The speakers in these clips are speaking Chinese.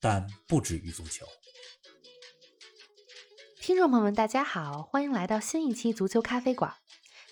但不止于足球。听众朋友们，大家好，欢迎来到新一期足球咖啡馆。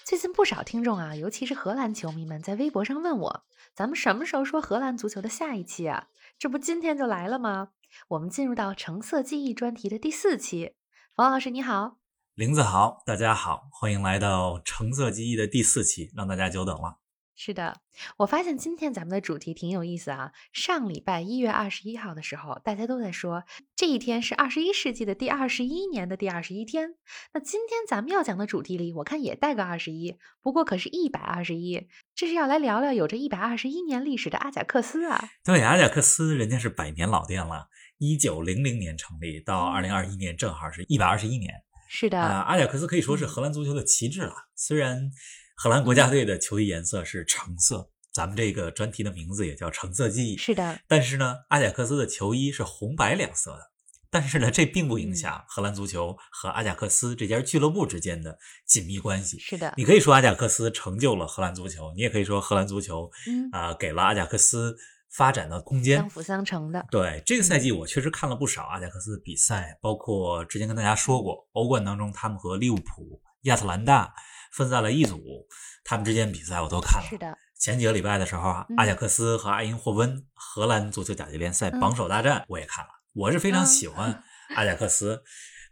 最近不少听众啊，尤其是荷兰球迷们，在微博上问我，咱们什么时候说荷兰足球的下一期啊？这不今天就来了吗？我们进入到橙色记忆专题的第四期。王老师你好，林子豪，大家好，欢迎来到橙色记忆的第四期，让大家久等了。是的，我发现今天咱们的主题挺有意思啊。上礼拜一月二十一号的时候，大家都在说这一天是二十一世纪的第二十一年的第二十一天。那今天咱们要讲的主题里，我看也带个二十一，不过可是一百二十一。这是要来聊聊有着一百二十一年历史的阿贾克斯啊。对，阿贾克斯人家是百年老店了，一九零零年成立，到二零二一年正好是一百二十一年。是的，啊，阿贾克斯可以说是荷兰足球的旗帜了，虽然。荷兰国家队的球衣颜色是橙色，咱们这个专题的名字也叫橙色记忆。是的，但是呢，阿贾克斯的球衣是红白两色的。但是呢，这并不影响荷兰足球和阿贾克斯这家俱乐部之间的紧密关系。是的，你可以说阿贾克斯成就了荷兰足球，你也可以说荷兰足球，啊，给了阿贾克斯发展的空间，相辅相成的。对，这个赛季我确实看了不少阿贾克斯的比赛，包括之前跟大家说过，欧冠当中他们和利物浦、亚特兰大。分在了一组，他们之间比赛我都看了。是的，前几个礼拜的时候啊，阿贾克斯和埃因霍温荷兰足球甲级联赛榜首大战我也看了。我是非常喜欢阿贾克斯。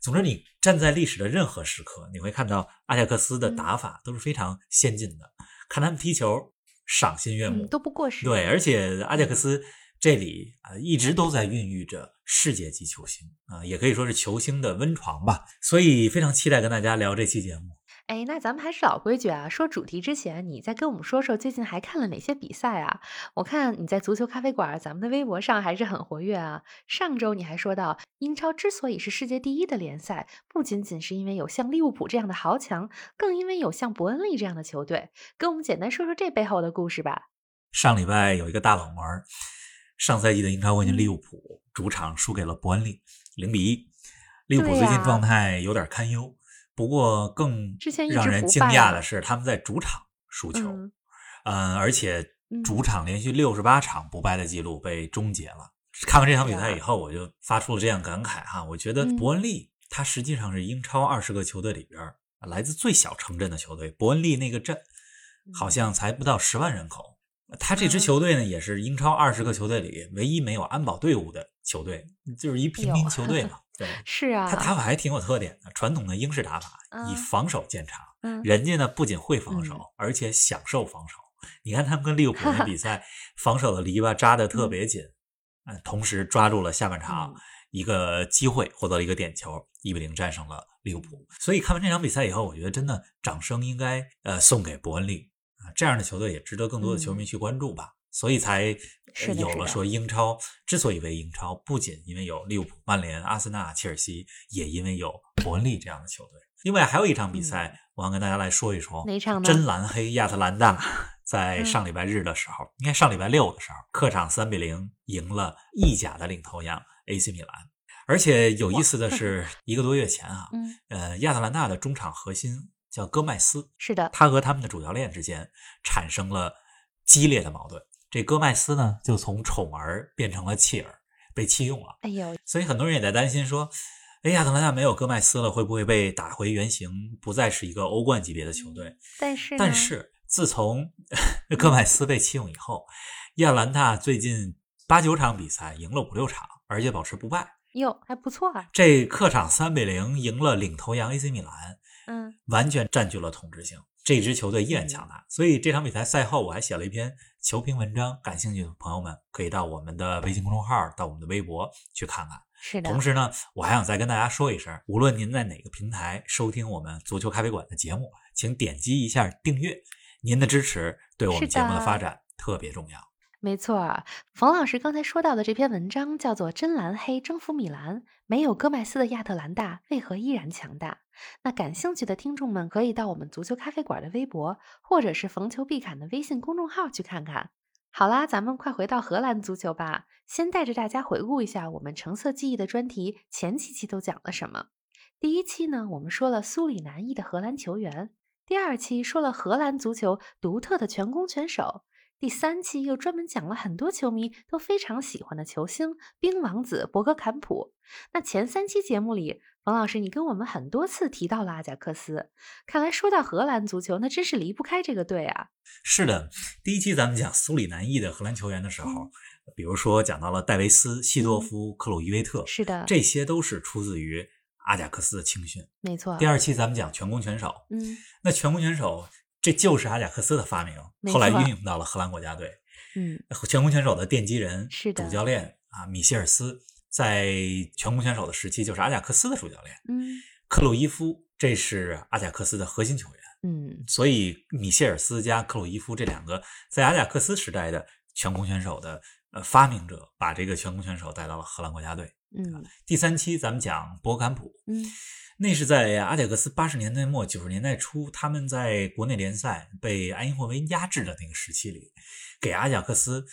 总之，你站在历史的任何时刻，你会看到阿贾克斯的打法都是非常先进的，看他们踢球赏心悦目，都不过时。对，而且阿贾克斯这里啊一直都在孕育着世界级球星啊，也可以说是球星的温床吧。所以非常期待跟大家聊这期节目。哎，那咱们还是老规矩啊，说主题之前，你再跟我们说说最近还看了哪些比赛啊？我看你在足球咖啡馆，咱们的微博上还是很活跃啊。上周你还说到，英超之所以是世界第一的联赛，不仅仅是因为有像利物浦这样的豪强，更因为有像伯恩利这样的球队。跟我们简单说说这背后的故事吧。上礼拜有一个大冷门，上赛季的英超冠军利物浦主场输给了伯恩利，零比一。利物浦最近状态有点堪忧。不过更让人惊讶的是，他们在主场输球，嗯，而且主场连续六十八场不败的记录被终结了。看完这场比赛以后，我就发出了这样感慨哈，我觉得伯恩利他实际上是英超二十个球队里边来自最小城镇的球队。伯恩利那个镇好像才不到十万人口，他这支球队呢也是英超二十个球队里唯一没有安保队伍的球队，就是一平民球队嘛。对，是啊，他打法还挺有特点的，传统的英式打法以防守见长。嗯，人家呢不仅会防守，而且享受防守。你看他们跟利物浦那比 赛，防守的篱笆扎得特别紧，嗯，同时抓住了下半场一个机会，获得了一个点球，一比零战胜了利物浦。所以看完这场比赛以后，我觉得真的掌声应该呃送给伯恩利啊，这样的球队也值得更多的球迷去关注吧。所以才有了说英超之所以为英超，不仅因为有利物浦、曼联、阿森纳、切尔西，也因为有伯恩利这样的球队。另外还有一场比赛，我要跟大家来说一说。哪场呢？真蓝黑亚特兰大在上礼拜日的时候，应该上礼拜六的时候，客场三比零赢了意甲的领头羊 AC 米兰。而且有意思的 是，一个多月前啊，呃，亚特兰大的中场核心叫戈麦斯，是的，他和他们的主教练之间产生了激烈的矛盾。这戈麦斯呢，就从宠儿变成了弃儿，被弃用了。哎呦，所以很多人也在担心说，哎呀，亚特兰大没有戈麦斯了，会不会被打回原形，不再是一个欧冠级别的球队？但是，但是自从 戈麦斯被弃用以后，亚特兰大最近八九场比赛赢了五六场，而且保持不败。哟，还不错啊！这客场三比零赢了领头羊 AC 米兰，嗯，完全占据了统治性。这支球队依然强大，所以这场比赛赛后我还写了一篇球评文章，感兴趣的朋友们可以到我们的微信公众号、到我们的微博去看看。是的。同时呢，我还想再跟大家说一声，无论您在哪个平台收听我们足球咖啡馆的节目，请点击一下订阅，您的支持对我们节目的发展特别重要。没错，冯老师刚才说到的这篇文章叫做《真蓝黑征服米兰》，没有戈麦斯的亚特兰大为何依然强大？那感兴趣的听众们可以到我们足球咖啡馆的微博，或者是逢球必侃的微信公众号去看看。好啦，咱们快回到荷兰足球吧，先带着大家回顾一下我们橙色记忆的专题前几期都讲了什么。第一期呢，我们说了苏里南裔的荷兰球员；第二期说了荷兰足球独特的全攻全守。第三期又专门讲了很多球迷都非常喜欢的球星冰王子博格坎普。那前三期节目里，冯老师你跟我们很多次提到了阿贾克斯，看来说到荷兰足球，那真是离不开这个队啊。是的，第一期咱们讲苏里南裔的荷兰球员的时候，比如说讲到了戴维斯、西多夫、克鲁伊维特，是的，这些都是出自于阿贾克斯的青训。没错。第二期咱们讲全攻全守，嗯，那全攻全守。这就是阿贾克斯的发明，后来运用到了荷兰国家队。嗯，全攻全守的奠基人、是主教练啊，米歇尔斯，在全攻全守的时期就是阿贾克斯的主教练。嗯，克鲁伊夫这是阿贾克斯的核心球员。嗯，所以米歇尔斯加克鲁伊夫这两个在阿贾克斯时代的全攻全守的呃发明者，把这个全攻全守带到了荷兰国家队。嗯，第三期咱们讲博坎普。嗯。那是在阿贾克斯八十年代末九十年代初，他们在国内联赛被埃因霍温压制的那个时期里，给阿贾克斯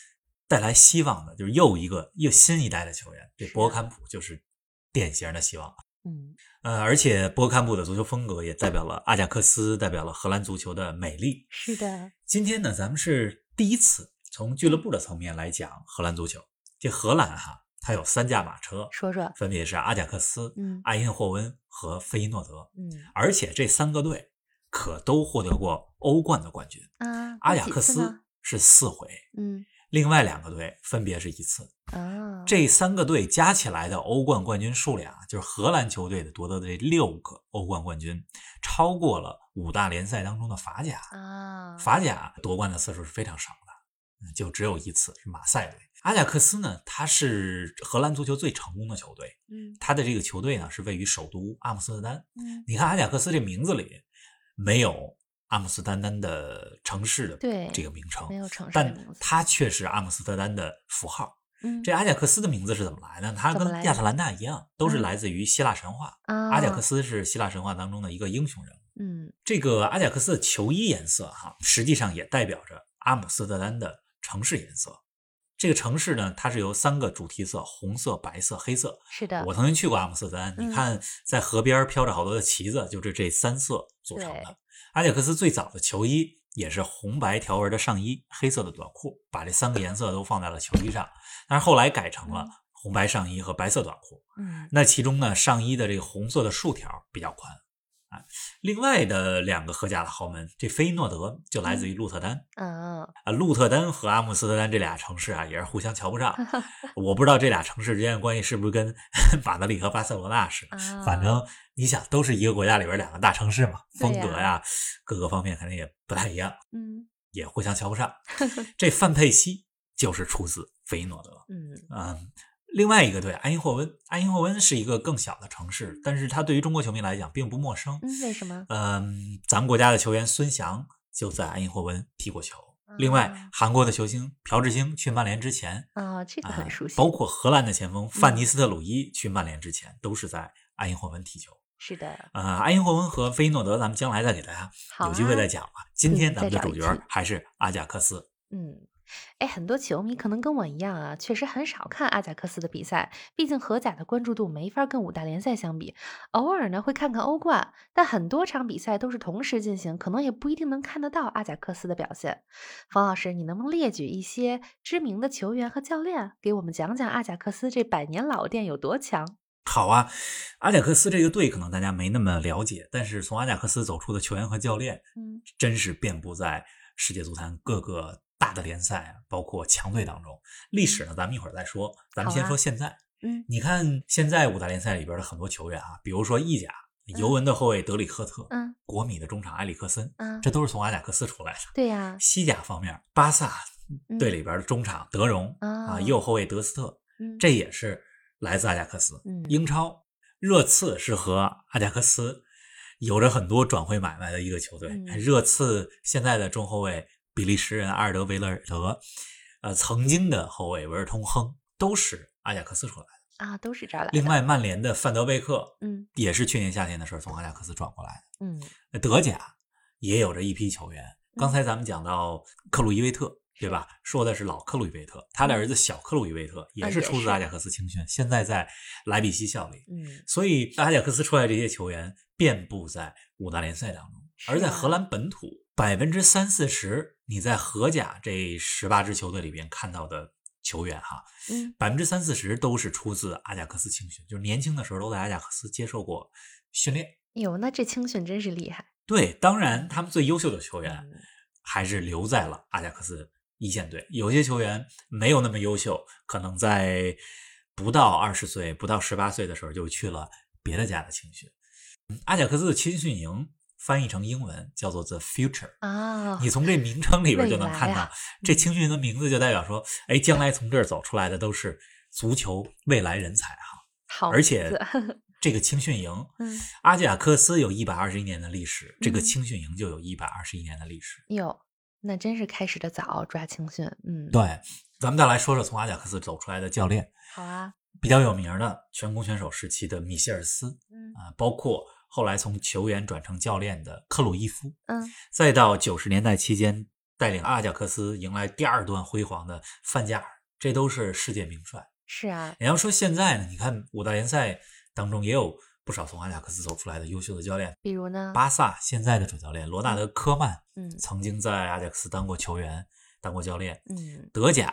带来希望的，就是又一个又新一代的球员。这博坎普就是典型的希望。嗯，呃，而且博坎普的足球风格也代表了阿贾克斯，代表了荷兰足球的美丽。是的。今天呢，咱们是第一次从俱乐部的层面来讲荷兰足球。这荷兰哈。它有三驾马车，说说，分别是阿贾克斯、嗯，埃因霍温和费伊诺德，嗯，而且这三个队可都获得过欧冠的冠军啊。阿贾克斯是四回，嗯，另外两个队分别是一次啊。这三个队加起来的欧冠冠军数量，就是荷兰球队的夺得的这六个欧冠冠军，超过了五大联赛当中的法甲啊。法甲夺冠的次数是非常少的，就只有一次是马赛队。阿贾克斯呢，他是荷兰足球最成功的球队。嗯，他的这个球队呢是位于首都阿姆斯特丹。嗯，你看阿贾克斯这名字里没有阿姆斯特丹的城市的这个名称，没有城市但它却是阿姆斯特丹的符号。嗯，这阿贾克斯的名字是怎么来的？它跟亚特兰大一样，都是来自于希腊神话。阿贾克斯是希腊神话当中的一个英雄人物。嗯，这个阿贾克斯的球衣颜色哈，实际上也代表着阿姆斯特丹的城市颜色。这个城市呢，它是由三个主题色：红色、白色、黑色。是的，我曾经去过阿姆斯特丹，你看在河边飘着好多的旗子，就是这三色组成的。阿贾克斯最早的球衣也是红白条纹的上衣，黑色的短裤，把这三个颜色都放在了球衣上。但是后来改成了红白上衣和白色短裤。嗯，那其中呢，上衣的这个红色的竖条比较宽。另外的两个荷甲的豪门，这菲诺德就来自于鹿特丹。嗯啊，鹿特丹和阿姆斯特丹这俩城市啊，也是互相瞧不上。我不知道这俩城市之间的关系是不是跟 马德里和巴塞罗那似的。反正你想，都是一个国家里边两个大城市嘛，风格呀，各个方面肯定也不太一样。嗯，也互相瞧不上。这范佩西就是出自菲诺德。嗯嗯。另外一个队，埃因霍温。埃因霍温是一个更小的城市，但是它对于中国球迷来讲并不陌生。嗯，为什么？嗯，咱们国家的球员孙祥就在埃因霍温踢过球。另外，韩国的球星朴智星去曼联之前，啊，这个很熟悉。包括荷兰的前锋范尼斯特鲁伊去曼联之前，都是在埃因霍温踢球。是的。呃，埃因霍温和菲诺德，咱们将来再给大家有机会再讲吧。今天咱们的主角还是阿贾克斯。嗯。哎，很多球迷可能跟我一样啊，确实很少看阿贾克斯的比赛。毕竟荷甲的关注度没法跟五大联赛相比。偶尔呢会看看欧冠，但很多场比赛都是同时进行，可能也不一定能看得到阿贾克斯的表现。冯老师，你能不能列举一些知名的球员和教练，给我们讲讲阿贾克斯这百年老店有多强？好啊，阿贾克斯这个队可能大家没那么了解，但是从阿贾克斯走出的球员和教练，嗯，真是遍布在世界足坛各个。大的联赛，包括强队当中，历史呢，咱们一会儿再说。咱们先说现在。嗯，你看现在五大联赛里边的很多球员啊，比如说意甲，尤文的后卫德里赫特，嗯，国米的中场埃里克森，嗯，这都是从阿贾克斯出来的。对呀。西甲方面，巴萨队里边的中场德容啊，右后卫德斯特，这也是来自阿贾克斯。英超热刺是和阿贾克斯有着很多转会买卖的一个球队。热刺现在的中后卫。比利时人阿尔德维勒尔德，呃，曾经的后卫维尔通亨都是阿贾克斯出来的啊，都是这儿来的。另外，曼联的范德贝克，嗯，也是去年夏天的时候从阿贾克斯转过来的。嗯，德甲也有着一批球员。刚才咱们讲到克鲁伊维特，对吧？说的是老克鲁伊维特，他的儿子小克鲁伊维特也是出自阿贾克斯青训，现在在莱比锡效力。嗯，所以阿贾克斯出来这些球员遍布在五大联赛当中，而在荷兰本土，百分之三四十你在荷甲这十八支球队里边看到的球员哈，嗯，百分之三四十都是出自阿贾克斯青训，就是年轻的时候都在阿贾克斯接受过训练。哟，那这青训真是厉害。对，当然他们最优秀的球员还是留在了阿贾克斯一线队。有些球员没有那么优秀，可能在不到二十岁、不到十八岁的时候就去了别的家的青训。阿贾克斯的青训营翻译成英文叫做 The Future 啊，你从这名称里边就能看到，这青训的名字就代表说，哎，将来从这儿走出来的都是足球未来人才哈。好，而且。这个青训营，嗯，阿贾克斯有一百二十一年的历史，这个青训营就有一百二十一年的历史。哟，那真是开始的早，抓青训。嗯，对，咱们再来说说从阿贾克斯走出来的教练。好啊，比较有名的全攻选手时期的米歇尔斯，嗯啊，包括后来从球员转成教练的克鲁伊夫，嗯，再到九十年代期间带领阿贾克斯迎来第二段辉煌的范加尔，这都是世界名帅。是啊，你要说现在呢，你看五大联赛。当中也有不少从阿贾克斯走出来的优秀的教练，比如呢，巴萨现在的主教练罗纳德·科曼，嗯，曾经在阿贾克斯当过球员，当过教练，嗯，德甲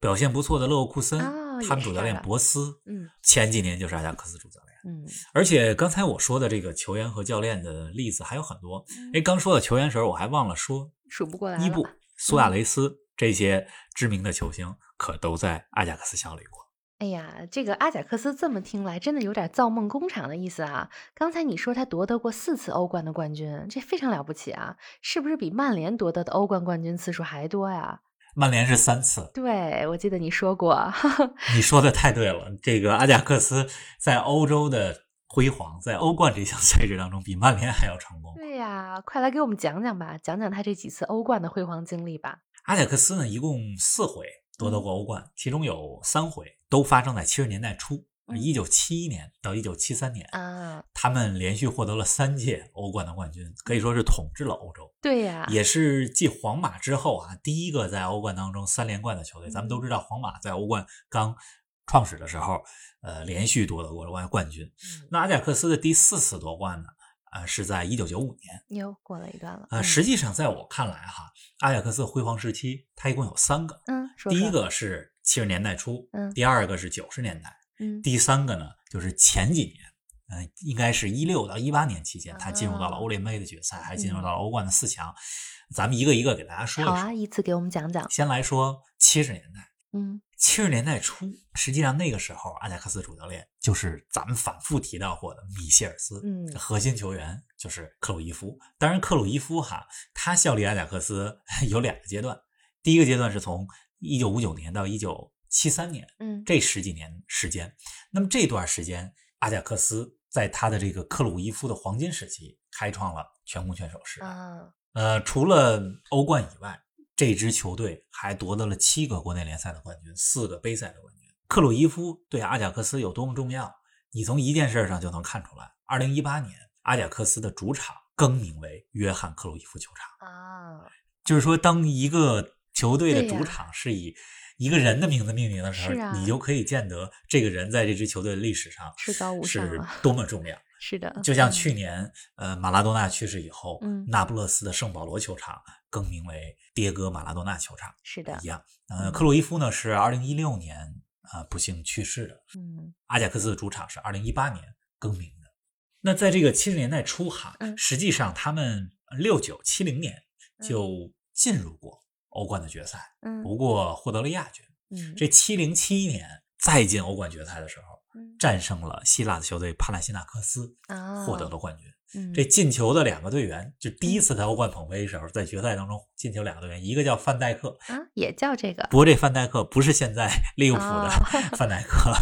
表现不错的勒沃库森，哦，他们主教练博斯，嗯，前几年就是阿贾克斯主教练，嗯，而且刚才我说的这个球员和教练的例子还有很多，哎，刚说到球员时候，我还忘了说，数不过来，伊布、苏亚雷斯这些知名的球星可都在阿贾克斯效力过。哎呀，这个阿贾克斯这么听来真的有点造梦工厂的意思啊！刚才你说他夺得过四次欧冠的冠军，这非常了不起啊！是不是比曼联夺得的欧冠冠军次数还多呀？曼联是三次，对我记得你说过。你说的太对了，这个阿贾克斯在欧洲的辉煌，在欧冠这项赛事当中比曼联还要成功。对呀，快来给我们讲讲吧，讲讲他这几次欧冠的辉煌经历吧。阿贾克斯呢，一共四回夺得过欧冠，其中有三回。都发生在七十年代初，一九七一年到一九七三年啊，他们连续获得了三届欧冠的冠军，可以说是统治了欧洲。对呀，也是继皇马之后啊，第一个在欧冠当中三连冠的球队。咱们都知道，皇马在欧冠刚创始的时候，呃，连续夺得过冠冠军。那阿贾克斯的第四次夺冠呢，呃，是在一九九五年，又过了一段了。呃，实际上在我看来哈，阿贾克斯辉煌时期，它一共有三个。嗯，第一个是。七十年代初，嗯，第二个是九十年代，嗯，第三个呢，就是前几年，嗯，应该是一六到一八年期间，他进入到了欧联杯的决赛，还进入到了欧冠的四强。咱们一个一个给大家说一说。好啊，依次给我们讲讲。先来说七十年代，嗯，七十年代初，实际上那个时候，阿贾克斯主教练就是咱们反复提到过的米歇尔斯，嗯，核心球员就是克鲁伊夫。当然，克鲁伊夫哈，他效力阿贾克斯 有两个阶段，第一个阶段是从。一九五九年到一九七三年，嗯，这十几年时间，那么这段时间，阿贾克斯在他的这个克鲁伊夫的黄金时期，开创了全攻全守时代。啊，呃，除了欧冠以外，这支球队还夺得了七个国内联赛的冠军，四个杯赛的冠军。克鲁伊夫对阿贾克斯有多么重要，你从一件事上就能看出来。二零一八年，阿贾克斯的主场更名为约翰克鲁伊夫球场。啊，就是说，当一个球队的主场是以一个人的名字命名的时候，你就可以见得这个人在这支球队的历史上至高无上，是多么重要。是的，就像去年，呃，马拉多纳去世以后，嗯，那不勒斯的圣保罗球场更名为迭戈马拉多纳球场，是的，一样。呃，克鲁伊夫呢是二零一六年啊不幸去世的，嗯，阿贾克斯的主场是二零一八年更名的。那在这个七十年代初哈，实际上他们六九七零年就进入过。欧冠的决赛，嗯，不过获得了亚军。嗯，这七零七一年再进欧冠决赛的时候，嗯，战胜了希腊的球队帕纳西纳克斯，啊，获得了冠军。嗯，这进球的两个队员，就第一次在欧冠捧杯时候，在决赛当中进球两个队员，一个叫范戴克，啊，也叫这个。不过这范戴克不是现在利物浦的 范戴克，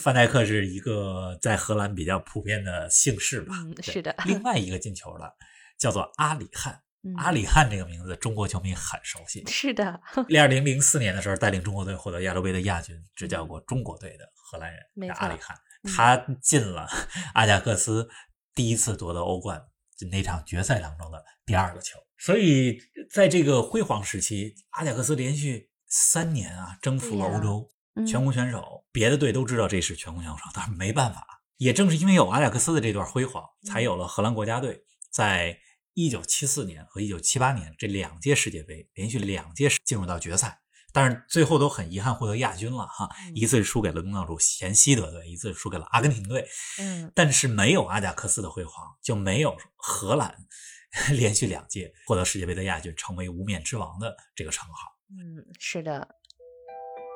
范戴克是一个在荷兰比较普遍的姓氏吧？嗯，是的。另外一个进球的叫做阿里汉。阿里汉这个名字，中国球迷很熟悉。是的，二零零四年的时候，带领中国队获得亚洲杯的亚军，执教过中国队的荷兰人阿里汉，他进了阿贾克斯第一次夺得欧冠那场决赛当中的第二个球。所以在这个辉煌时期，阿贾克斯连续三年啊征服了欧洲全攻选手，别的队都知道这是全攻选手，但是没办法。也正是因为有阿贾克斯的这段辉煌，才有了荷兰国家队在。一九七四年和一九七八年这两届世界杯连续两届进入到决赛，但是最后都很遗憾获得亚军了哈。一次输给了东道主前西德队，一次输给了阿根廷队。嗯，但是没有阿贾克斯的辉煌，就没有荷兰 连续两届获得世界杯的亚军，成为无冕之王的这个称号。嗯，是的。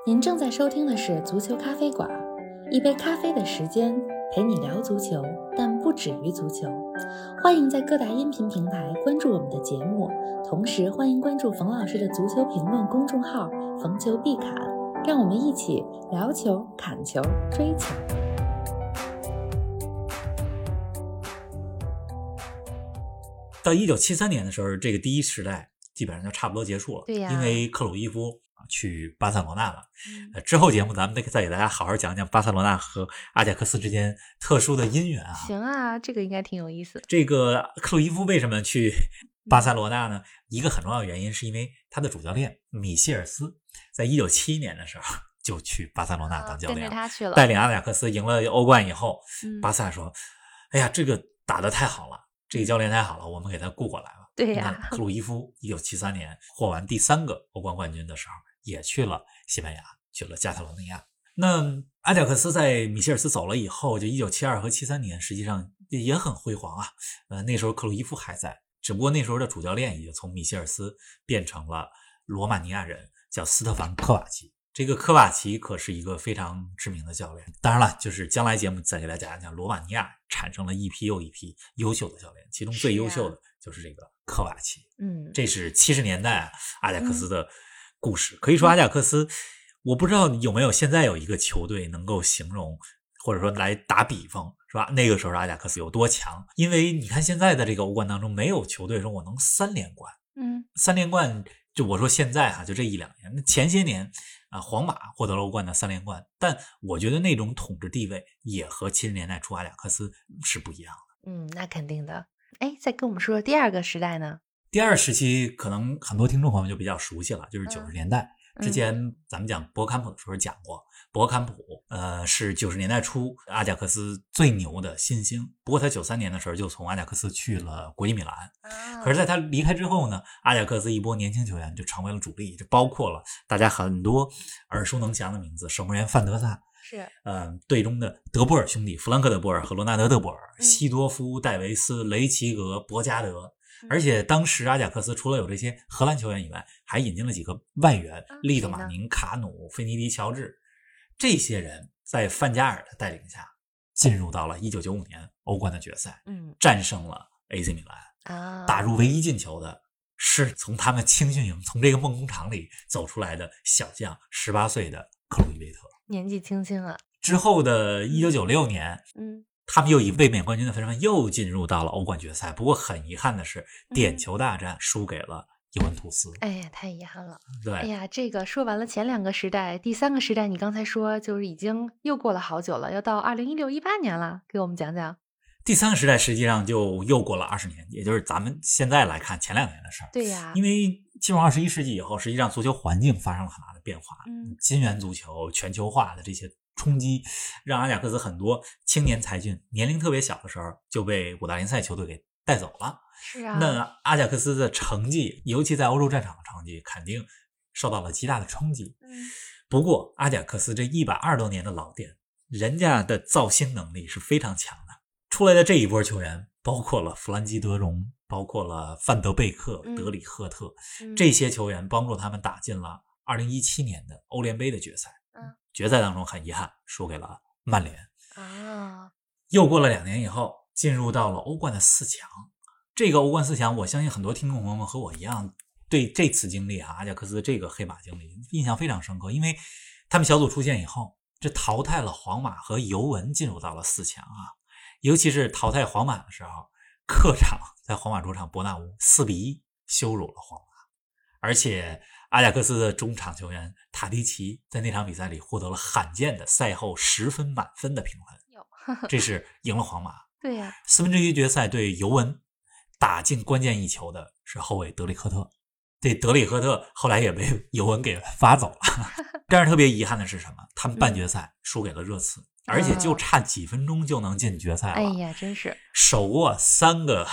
您正在收听的是足球咖啡馆，一杯咖啡的时间陪你聊足球，但不止于足球。欢迎在各大音频平台关注我们的节目，同时欢迎关注冯老师的足球评论公众号“冯球必侃”，让我们一起聊球、砍球、追球。到一九七三年的时候，这个第一时代基本上就差不多结束了，对呀，因为克鲁伊夫。去巴塞罗那了。呃，之后节目咱们得再给大家好好讲讲巴塞罗那和阿贾克斯之间特殊的姻缘啊。行啊，这个应该挺有意思。这个克鲁伊夫为什么去巴塞罗那呢？一个很重要的原因是因为他的主教练米歇尔斯在一九七一年的时候就去巴塞罗那当教练，他去了，带领阿贾克斯赢了欧冠以后，巴萨说：“哎呀，这个打的太好了，这个教练太好了，我们给他雇过来了。”对呀，克鲁伊夫一九七三年获完第三个欧冠冠军的时候。也去了西班牙，去了加泰罗尼亚。那阿贾克斯在米歇尔斯走了以后，就一九七二和七三年，实际上也很辉煌啊。呃，那时候克鲁伊夫还在，只不过那时候的主教练已经从米歇尔斯变成了罗马尼亚人，叫斯特凡科瓦奇。这个科瓦奇可是一个非常知名的教练。当然了，就是将来节目再给大家讲讲罗马尼亚产生了一批又一批优秀的教练，其中最优秀的就是这个科瓦奇。嗯，这是七十年代阿贾克斯的。故事可以说，阿贾克斯，我不知道有没有现在有一个球队能够形容，或者说来打比方，是吧？那个时候阿贾克斯有多强？因为你看现在的这个欧冠当中，没有球队说我能三连冠。嗯，三连冠，就我说现在哈，就这一两年，那前些年啊，皇马获得了欧冠的三连冠，但我觉得那种统治地位也和七十年代初阿贾克斯是不一样的。嗯，那肯定的。哎，再跟我们说说第二个时代呢？第二时期可能很多听众朋友就比较熟悉了，就是九十年代之前，咱们讲博坎普的时候讲过，博坎普呃是九十年代初阿贾克斯最牛的新星。不过他九三年的时候就从阿贾克斯去了国际米兰，可是在他离开之后呢，阿贾克斯一波年轻球员就成为了主力，就包括了大家很多耳熟能详的名字，守门员范德萨是，嗯，队中的德波尔兄弟弗兰克·德波尔和罗纳德·德波尔、西多夫、戴维斯、雷奇格、博加德。而且当时阿贾克斯除了有这些荷兰球员以外，还引进了几个外援：利德马宁、卡努、费尼迪、乔治。这些人在范加尔的带领下，进入到了1995年欧冠的决赛，嗯，战胜了 AC 米兰啊，打入唯一进球的是从他们青训营、从这个梦工厂里走出来的小将，18岁的克鲁伊维特，年纪轻轻啊。之后的1996年，嗯。他们又以卫冕冠军的身份又进入到了欧冠决赛，不过很遗憾的是，点球大战输给了尤文图斯。哎呀，太遗憾了。对，哎呀，这个说完了前两个时代，第三个时代，你刚才说就是已经又过了好久了，要到二零一六一八年了，给我们讲讲。第三个时代实际上就又过了二十年，也就是咱们现在来看前两年的事儿。对呀，因为进入二十一世纪以后，实际上足球环境发生了很大的变化，嗯，金元足球、全球化的这些。冲击让阿贾克斯很多青年才俊年龄特别小的时候就被五大联赛球队给带走了。是啊，那阿贾克斯的成绩，尤其在欧洲战场的成绩，肯定受到了极大的冲击。嗯，不过阿贾克斯这一百二十多年的老店，人家的造星能力是非常强的。出来的这一波球员，包括了弗兰基·德容，包括了范德贝克、德里赫特这些球员，帮助他们打进了二零一七年的欧联杯的决赛。决赛当中很遗憾输给了曼联啊！又过了两年以后，进入到了欧冠的四强。这个欧冠四强，我相信很多听众朋友们和我一样，对这次经历啊，阿贾克斯这个黑马经历印象非常深刻。因为他们小组出线以后，这淘汰了皇马和尤文，进入到了四强啊。尤其是淘汰皇马的时候，客场在皇马主场伯纳乌四比一羞辱了皇马，而且阿贾克斯的中场球员塔迪奇在那场比赛里获得了罕见的赛后十分满分的评分，这是赢了皇马。对呀，四分之一决赛对尤文打进关键一球的是后卫德里赫特，这德里赫特后来也被 尤文给罚走了。但是特别遗憾的是什么？他们半决赛输给了热刺。而且就差几分钟就能进决赛了，哎呀，真是手握三个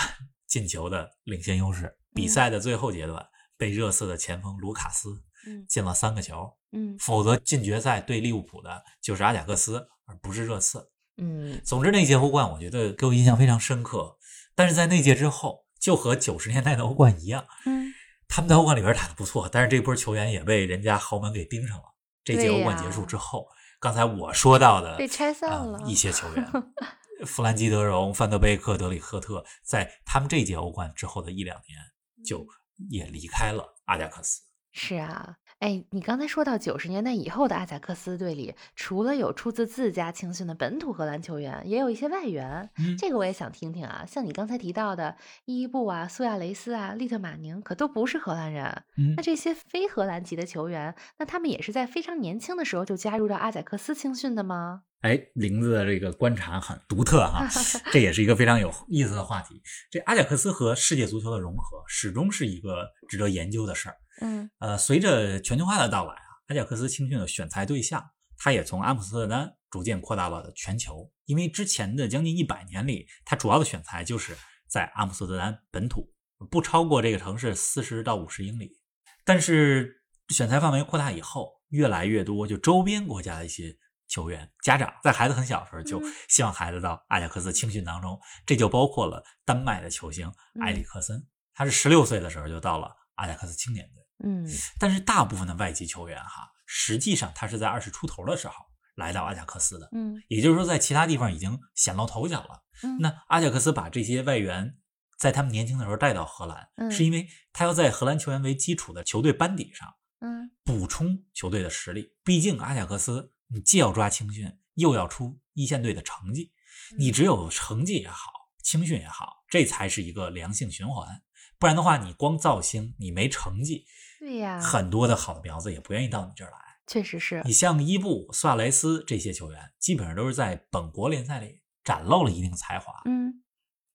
进球的领先优势。比赛的最后阶段，被热刺的前锋卢卡斯进了三个球，嗯，否则进决赛对利物浦的就是阿贾克斯，而不是热刺。嗯，总之那届欧冠我觉得给我印象非常深刻。但是在那届之后，就和九十年代的欧冠一样，嗯，他们在欧冠里边打得不错，但是这波球员也被人家豪门给盯上了。这届欧冠结束之后。刚才我说到的被拆散了一些球员，弗兰基·德容、范德贝克、德里赫特，在他们这届欧冠之后的一两年，就也离开了阿贾克斯。是啊。哎，你刚才说到九十年代以后的阿贾克斯队里，除了有出自自家青训的本土荷兰球员，也有一些外援。嗯，这个我也想听听啊。像你刚才提到的伊布啊、苏亚雷斯啊、利特马宁，可都不是荷兰人。嗯，那这些非荷兰籍的球员，那他们也是在非常年轻的时候就加入到阿贾克斯青训的吗？哎，林子的这个观察很独特哈，这也是一个非常有意思的话题。这阿贾克斯和世界足球的融合，始终是一个值得研究的事儿。嗯，呃，随着全球化的到来啊，阿贾克斯青训的选材对象，它也从阿姆斯特丹逐渐扩大到了全球。因为之前的将近一百年里，它主要的选材就是在阿姆斯特丹本土，不超过这个城市四十到五十英里。但是选材范围扩大以后，越来越多就周边国家的一些球员家长，在孩子很小的时候就希望孩子到阿贾克斯青训当中，这就包括了丹麦的球星埃里克森，他是十六岁的时候就到了阿贾克斯青年队。嗯，但是大部分的外籍球员哈，实际上他是在二十出头的时候来到阿贾克斯的。嗯，也就是说，在其他地方已经显露头角了。嗯，那阿贾克斯把这些外援在他们年轻的时候带到荷兰，是因为他要在荷兰球员为基础的球队班底上，嗯，补充球队的实力。毕竟阿贾克斯，你既要抓青训，又要出一线队的成绩，你只有成绩也好，青训也好，这才是一个良性循环。不然的话，你光造星，你没成绩。对呀，很多的好的苗子也不愿意到你这儿来。确实是你像伊布、苏亚雷斯这些球员，基本上都是在本国联赛里展露了一定才华，嗯，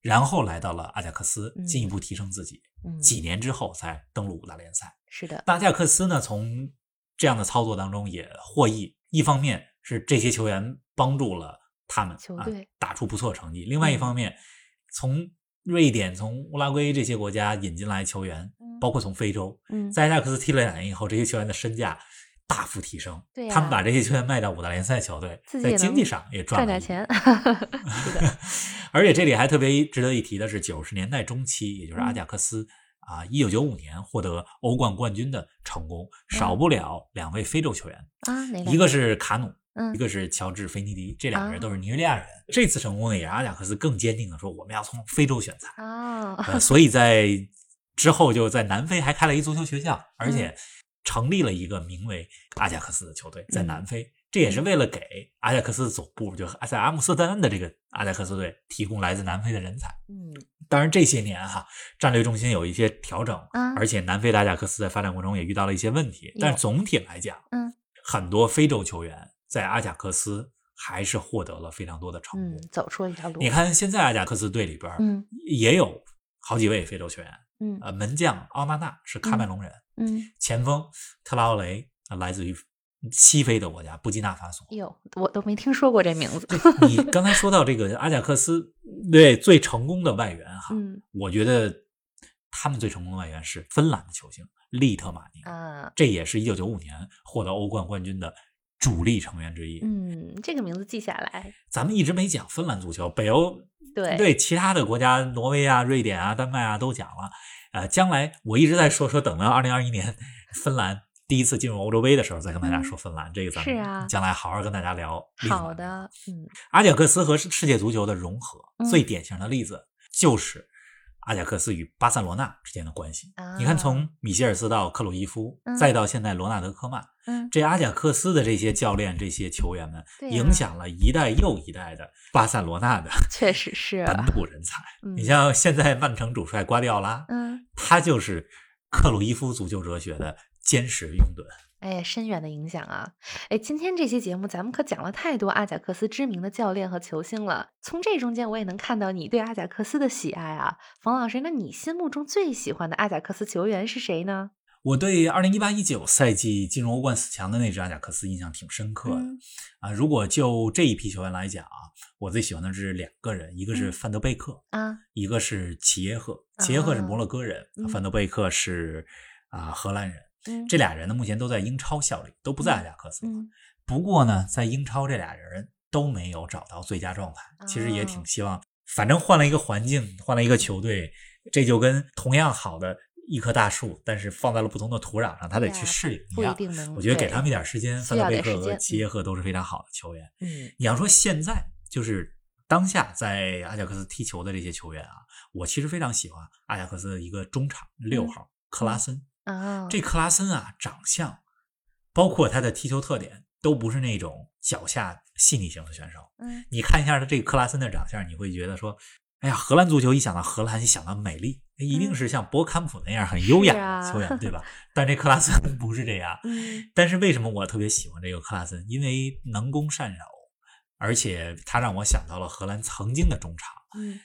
然后来到了阿贾克斯，进一步提升自己，嗯，几年之后才登陆五大联赛。是的，阿贾克斯呢，从这样的操作当中也获益，一方面是这些球员帮助了他们球队打出不错成绩，另外一方面，从瑞典、从乌拉圭这些国家引进来球员。包括从非洲，在阿贾克斯踢了两年以后，这些球员的身价大幅提升。对，他们把这些球员卖到五大联赛球队，在经济上也赚了点钱。是的，而且这里还特别值得一提的是，九十年代中期，也就是阿贾克斯啊，一九九五年获得欧冠冠军的成功，少不了两位非洲球员啊，一个是卡努，一个是乔治菲尼迪，这两个人都是尼日利亚人。这次成功呢，也让阿贾克斯更坚定的说，我们要从非洲选材啊，所以在。之后就在南非还开了一足球学校，而且成立了一个名为阿贾克斯的球队，在南非。这也是为了给阿贾克斯总部，就在阿姆斯特丹的这个阿贾克斯队提供来自南非的人才。嗯，当然这些年哈，战略重心有一些调整，而且南非的阿贾克斯在发展过程中也遇到了一些问题。但总体来讲，嗯，很多非洲球员在阿贾克斯还是获得了非常多的成功，走出了一条路。你看现在阿贾克斯队里边，嗯，也有好几位非洲球员。嗯，呃，门将奥纳纳是喀麦隆人，嗯，前锋特拉奥雷来自于西非的国家布基纳法索。哟，我都没听说过这名字。你 刚才说到这个阿贾克斯，对最成功的外援哈，嗯，我觉得他们最成功的外援是芬兰的球星利特马尼，嗯，这也是一九九五年获得欧冠冠军的主力成员之一。嗯，这个名字记下来。咱们一直没讲芬兰足球，北欧对对其他的国家，挪威啊、瑞典啊、丹麦啊都讲了。呃，将来我一直在说说，等到二零二一年芬兰第一次进入欧洲杯的时候，再跟大家说芬兰。这个咱们将来好好跟大家聊。好的，嗯，阿贾克斯和世界足球的融合，最典型的例子就是阿贾克斯与巴塞罗那之间的关系。你看，从米歇尔斯到克鲁伊夫，再到现在罗纳德科曼，嗯，这阿贾克斯的这些教练、这些球员们，影响了一代又一代的巴塞罗那的，确实是本土人才。你像现在曼城主帅瓜迪奥拉，嗯。他就是克鲁伊夫足球哲学的坚实拥趸。哎，深远的影响啊！哎，今天这期节目咱们可讲了太多阿贾克斯知名的教练和球星了。从这中间我也能看到你对阿贾克斯的喜爱啊，冯老师。那你心目中最喜欢的阿贾克斯球员是谁呢？我对二零一八一九赛季进入欧冠四强的那支阿贾克斯印象挺深刻的啊。如果就这一批球员来讲啊，我最喜欢的是两个人，一个是范德贝克啊，一个是齐耶赫。齐耶赫是摩洛哥人，范德贝克是啊荷兰人。这俩人呢，目前都在英超效力，都不在阿贾克斯。不过呢，在英超这俩人都没有找到最佳状态。其实也挺希望，反正换了一个环境，换了一个球队，这就跟同样好的一棵大树，但是放在了不同的土壤上，他得去适应一样。我觉得给他们一点时间，范德贝克和齐耶赫都是非常好的球员。嗯，你要说现在就是当下在阿贾克斯踢球的这些球员啊，我其实非常喜欢阿贾克斯的一个中场六号克拉森。啊，这克拉森啊，长相，包括他的踢球特点，都不是那种脚下细腻型的选手。嗯，你看一下他这个克拉森的长相，你会觉得说，哎呀，荷兰足球一想到荷兰，一想到美丽，一定是像博坎普那样很优雅的球员，对吧？但这克拉森不是这样。嗯，但是为什么我特别喜欢这个克拉森？因为能攻善守，而且他让我想到了荷兰曾经的中场，嗯，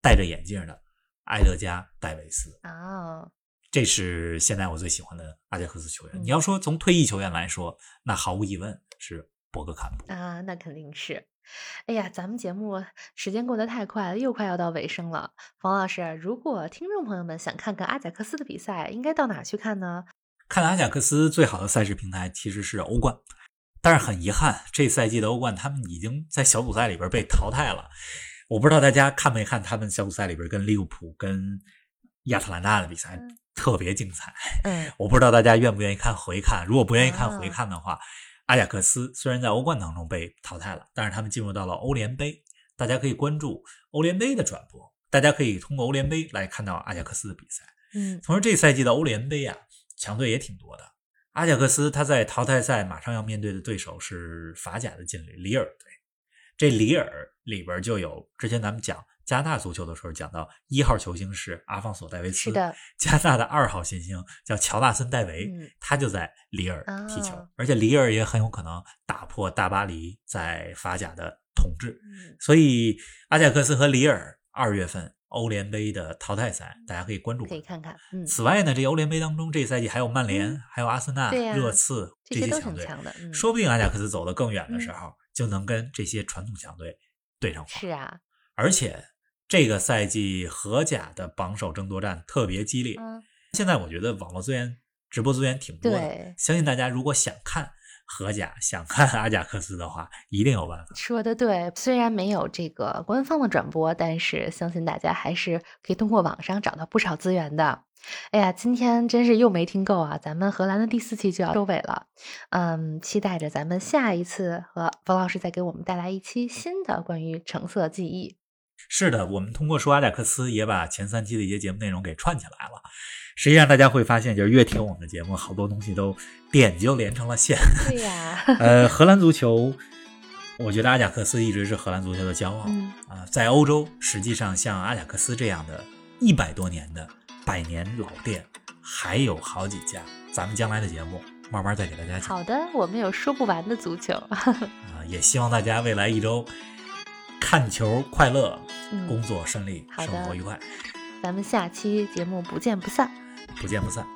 戴着眼镜的埃德加·戴维斯。啊。这是现在我最喜欢的阿贾克斯球员。你要说从退役球员来说，那毫无疑问是博格坎普啊，那肯定是。哎呀，咱们节目时间过得太快了，又快要到尾声了。冯老师，如果听众朋友们想看看阿贾克斯的比赛，应该到哪去看呢？看阿贾克斯最好的赛事平台其实是欧冠，但是很遗憾，这赛季的欧冠他们已经在小组赛里边被淘汰了。我不知道大家看没看他们小组赛里边跟利物浦、跟亚特兰大的比赛。特别精彩，嗯，我不知道大家愿不愿意看回看。如果不愿意看回看的话，阿贾克斯虽然在欧冠当中被淘汰了，但是他们进入到了欧联杯，大家可以关注欧联杯的转播，大家可以通过欧联杯来看到阿贾克斯的比赛。嗯，同时这赛季的欧联杯啊，强队也挺多的。阿贾克斯他在淘汰赛马上要面对的对手是法甲的劲旅里尔队，这里尔里边就有之前咱们讲。加拿大足球的时候讲到，一号球星是阿方索·戴维斯，是的。加拿大的二号新星叫乔纳森·戴维，他就在里尔踢球，而且里尔也很有可能打破大巴黎在法甲的统治。所以阿贾克斯和里尔二月份欧联杯的淘汰赛，大家可以关注，可以看看。此外呢，这欧联杯当中，这赛季还有曼联、还有阿森纳、热刺这些强队，说不定阿贾克斯走得更远的时候，就能跟这些传统强队对上话。是啊，而且。这个赛季荷甲的榜首争夺战特别激烈。嗯，现在我觉得网络资源、直播资源挺多的。相信大家如果想看荷甲、想看阿贾克斯的话，一定有办法。说的对，虽然没有这个官方的转播，但是相信大家还是可以通过网上找到不少资源的。哎呀，今天真是又没听够啊！咱们荷兰的第四期就要收尾了，嗯，期待着咱们下一次和冯老师再给我们带来一期新的关于橙色记忆。是的，我们通过说阿贾克斯，也把前三期的一些节目内容给串起来了。实际上，大家会发现，就是越听我们的节目，好多东西都点就连成了线。对呀，呃，荷兰足球，我觉得阿贾克斯一直是荷兰足球的骄傲啊。在欧洲，实际上像阿贾克斯这样的一百多年的百年老店，还有好几家。咱们将来的节目慢慢再给大家讲。好的，我们有说不完的足球 啊，也希望大家未来一周。看球快乐，工作顺利，生活愉快。咱们下期节目不见不散，不见不散。